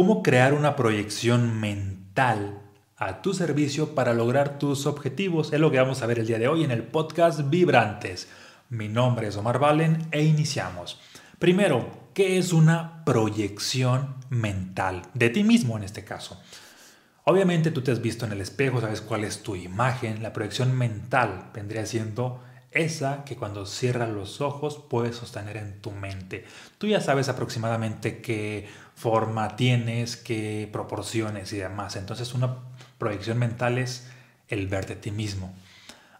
cómo crear una proyección mental a tu servicio para lograr tus objetivos. Es lo que vamos a ver el día de hoy en el podcast Vibrantes. Mi nombre es Omar Valen e iniciamos. Primero, ¿qué es una proyección mental? De ti mismo en este caso. Obviamente tú te has visto en el espejo, sabes cuál es tu imagen. La proyección mental vendría siendo esa que cuando cierras los ojos puedes sostener en tu mente. Tú ya sabes aproximadamente qué forma tienes, qué proporciones y demás. Entonces una proyección mental es el ver de ti mismo.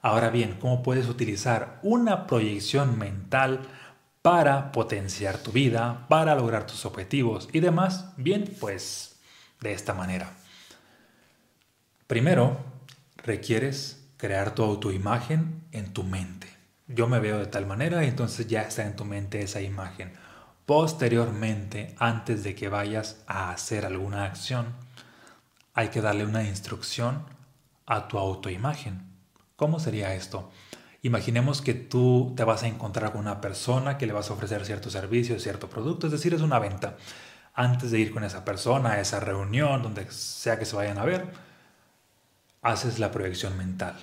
Ahora bien, ¿cómo puedes utilizar una proyección mental para potenciar tu vida, para lograr tus objetivos y demás? Bien, pues de esta manera. Primero, requieres crear tu autoimagen en tu mente. Yo me veo de tal manera y entonces ya está en tu mente esa imagen. Posteriormente, antes de que vayas a hacer alguna acción, hay que darle una instrucción a tu autoimagen. ¿Cómo sería esto? Imaginemos que tú te vas a encontrar con una persona que le vas a ofrecer cierto servicio, cierto producto, es decir, es una venta. Antes de ir con esa persona a esa reunión, donde sea que se vayan a ver, haces la proyección mental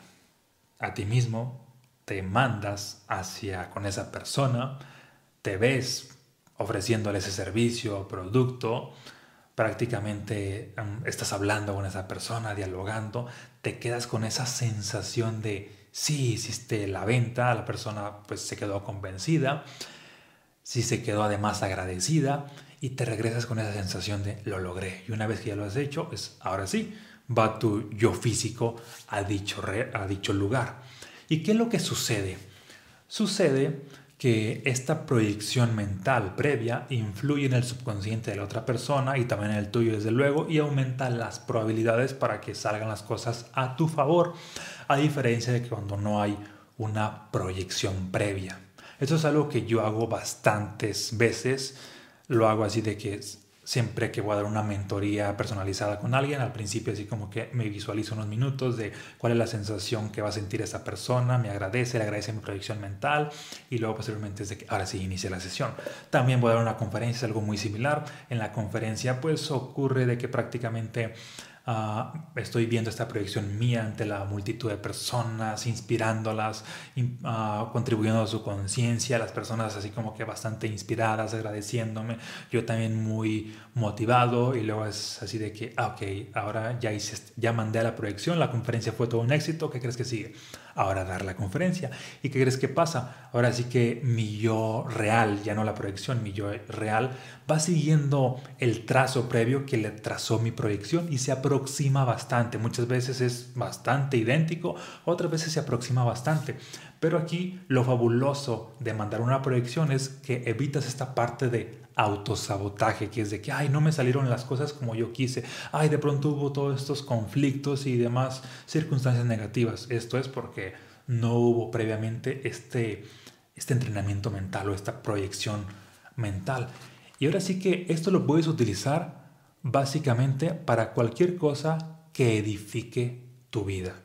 a ti mismo, te mandas hacia con esa persona, te ves ofreciéndole ese servicio o producto, prácticamente estás hablando con esa persona, dialogando, te quedas con esa sensación de sí hiciste la venta, la persona pues se quedó convencida, sí se quedó además agradecida y te regresas con esa sensación de lo logré. Y una vez que ya lo has hecho, pues ahora sí, va tu yo físico a dicho, a dicho lugar. ¿Y qué es lo que sucede? Sucede que esta proyección mental previa influye en el subconsciente de la otra persona y también en el tuyo desde luego y aumenta las probabilidades para que salgan las cosas a tu favor, a diferencia de que cuando no hay una proyección previa. Esto es algo que yo hago bastantes veces, lo hago así de que siempre que voy a dar una mentoría personalizada con alguien, al principio así como que me visualizo unos minutos de cuál es la sensación que va a sentir esa persona, me agradece, le agradece mi proyección mental y luego posteriormente es de que ahora sí inicia la sesión. También voy a dar una conferencia, algo muy similar. En la conferencia pues ocurre de que prácticamente Ah, estoy viendo esta proyección mía ante la multitud de personas, inspirándolas, uh, contribuyendo a su conciencia, las personas así como que bastante inspiradas, agradeciéndome, yo también muy motivado y luego es así de que, ah, ok, ahora ya, hice, ya mandé a la proyección, la conferencia fue todo un éxito, ¿qué crees que sigue? Ahora dar la conferencia. ¿Y qué crees que pasa? Ahora sí que mi yo real, ya no la proyección, mi yo real, va siguiendo el trazo previo que le trazó mi proyección y se aproxima bastante. Muchas veces es bastante idéntico, otras veces se aproxima bastante. Pero aquí lo fabuloso de mandar una proyección es que evitas esta parte de autosabotaje, que es de que, ay, no me salieron las cosas como yo quise, ay, de pronto hubo todos estos conflictos y demás circunstancias negativas. Esto es porque no hubo previamente este, este entrenamiento mental o esta proyección mental. Y ahora sí que esto lo puedes utilizar básicamente para cualquier cosa que edifique tu vida,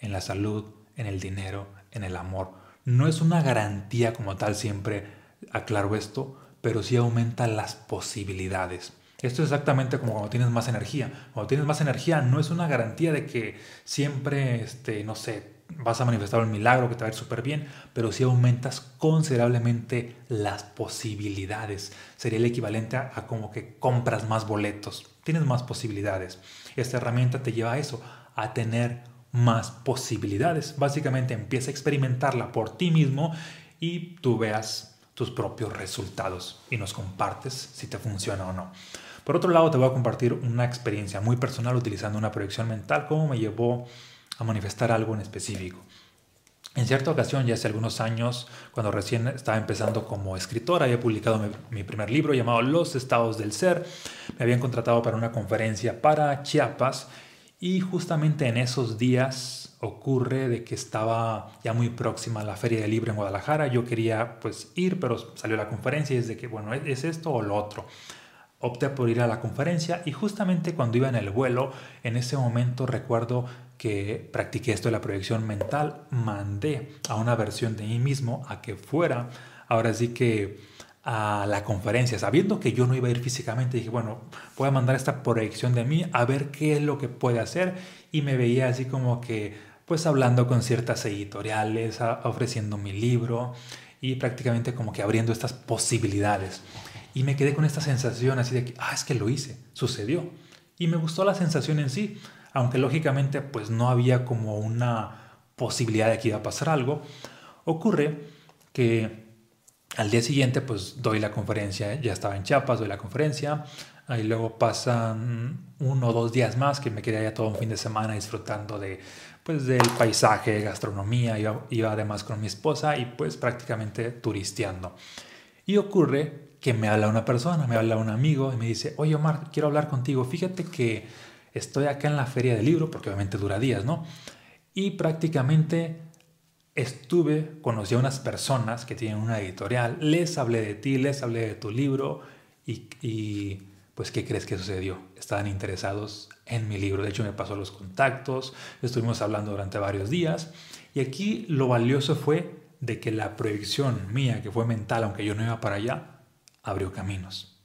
en la salud, en el dinero, en el amor. No es una garantía como tal, siempre aclaro esto, pero sí aumenta las posibilidades. Esto es exactamente como cuando tienes más energía. Cuando tienes más energía no es una garantía de que siempre, este, no sé, vas a manifestar un milagro que te va a ir súper bien, pero sí aumentas considerablemente las posibilidades. Sería el equivalente a, a, como que compras más boletos, tienes más posibilidades. Esta herramienta te lleva a eso, a tener más posibilidades. Básicamente empieza a experimentarla por ti mismo y tú veas tus propios resultados y nos compartes si te funciona o no. Por otro lado, te voy a compartir una experiencia muy personal utilizando una proyección mental, cómo me llevó a manifestar algo en específico. En cierta ocasión, ya hace algunos años, cuando recién estaba empezando como escritora, había publicado mi, mi, primer libro llamado Los estados del ser. Me habían contratado para una conferencia para Chiapas y justamente en esos días ocurre de que estaba ya muy próxima a la Feria del Libro en Guadalajara. Yo quería pues ir, pero salió la conferencia y es de que, bueno, ¿es esto o lo otro? Opté por ir a la conferencia y justamente cuando iba en el vuelo, en ese momento recuerdo que practiqué esto de la proyección mental, mandé a una versión de mí mismo a que fuera, ahora sí que a la conferencia, sabiendo que yo no iba a ir físicamente, dije, bueno, voy a mandar esta proyección de mí a ver qué es lo que puede hacer y me veía así como que pues hablando con ciertas editoriales, ofreciendo mi libro y prácticamente como que abriendo estas posibilidades. Y me quedé con esta sensación así de que, ah, es que lo hice, sucedió. Y me gustó la sensación en sí, aunque lógicamente pues no había como una posibilidad de que iba a pasar algo. Ocurre que al día siguiente, pues doy la conferencia, ya estaba en Chiapas, doy la conferencia, y luego pasan uno o dos días más que me quedé allá todo un fin de semana disfrutando de, pues, del paisaje, gastronomía, iba, además con mi esposa y pues prácticamente turisteando. Y ocurre que me habla una persona, me habla un amigo y me dice, oye Omar, quiero hablar contigo, fíjate que estoy acá en la feria del libro, porque obviamente dura días, ¿no? Y prácticamente estuve, conocí a unas personas que tienen una editorial, les hablé de ti, les hablé de tu libro y, pues ¿qué crees que sucedió? Estaban interesados en mi libro, de hecho me pasó los contactos, estuvimos hablando durante varios días y aquí lo valioso fue de que la proyección mía, que fue mental, aunque yo no iba para allá, abrió caminos.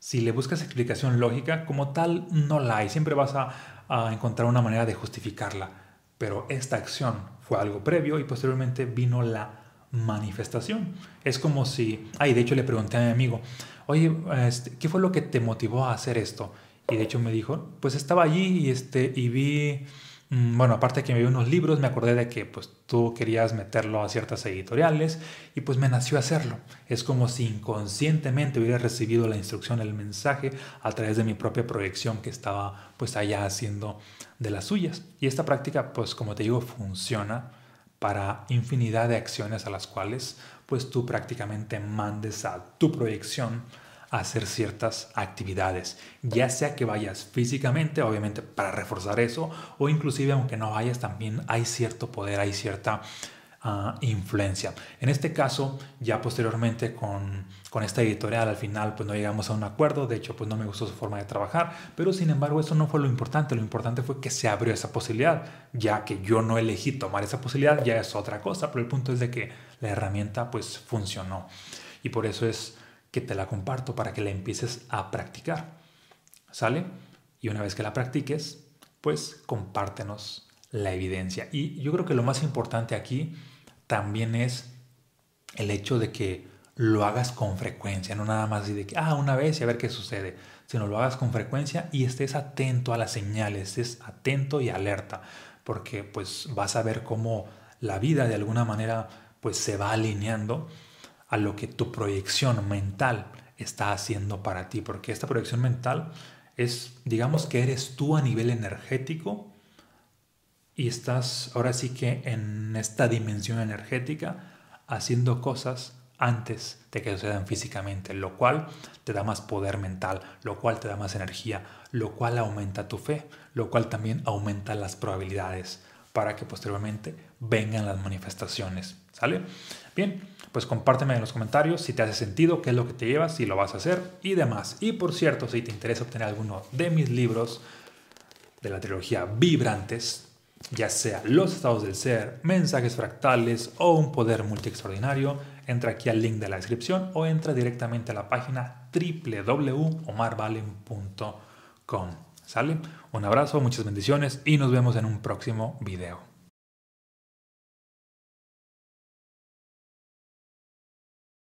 Si le buscas explicación lógica, como tal, no la hay, siempre vas a, a encontrar una manera de justificarla, pero esta acción fue algo previo y posteriormente vino la manifestación. Es como si, ay, de hecho le pregunté a mi amigo, oye, este, ¿qué fue lo que te motivó a hacer esto? Y de hecho me dijo, pues estaba allí y, este, y vi Mm, bueno, aparte que me vi unos libros, me acordé de que pues tú querías meterlo a ciertas editoriales y pues me nació hacerlo. Es como si inconscientemente hubiera recibido la instrucción, el mensaje a través de mi propia proyección que estaba pues allá haciendo de las suyas. Y esta práctica pues como te digo funciona para infinidad de acciones a las cuales pues tú prácticamente mandes a tu proyección hacer ciertas actividades, ya sea que vayas físicamente, obviamente para reforzar eso, o inclusive aunque no vayas también hay cierto poder, hay cierta ah, influencia. En este caso, ya posteriormente con, con, esta editorial al final pues no llegamos a un acuerdo, de hecho pues no me gustó su forma de trabajar, pero sin embargo eso no fue lo importante, lo importante fue que se abrió esa posibilidad, ya que yo no elegí tomar esa posibilidad, ya es otra cosa, pero el punto es de que la herramienta pues funcionó y por eso es que te la comparto para que la empieces a practicar. ¿Sale? Y una vez que la practiques, pues compártenos la evidencia. Y yo creo que lo más importante aquí también es el hecho de que lo hagas con frecuencia, no nada más de que, ah, una vez y a ver qué sucede, sino lo hagas con frecuencia y estés atento a las señales, estés atento y alerta, porque pues vas a ver cómo la vida de alguna manera pues se va alineando a lo que tu proyección mental está haciendo para ti, porque esta proyección mental es, digamos que eres tú a nivel energético y estás ahora sí que en esta dimensión energética haciendo cosas antes de que sucedan físicamente, lo cual te da más poder mental, lo cual te da más energía, lo cual aumenta tu fe, lo cual también aumenta las probabilidades para que posteriormente vengan las manifestaciones. ¿Sale? Bien, pues compárteme en los comentarios si te hace sentido, qué es lo que te llevas, si lo vas a hacer y demás. Y por cierto, si te interesa obtener alguno de mis libros de la trilogía Vibrantes, ya sea Los estados del ser, Mensajes fractales o Un poder multi extraordinario, entra aquí al link de la descripción o entra directamente a la página www.omarvalen.com. ¿Sale? Un abrazo, muchas bendiciones y nos vemos en un próximo video.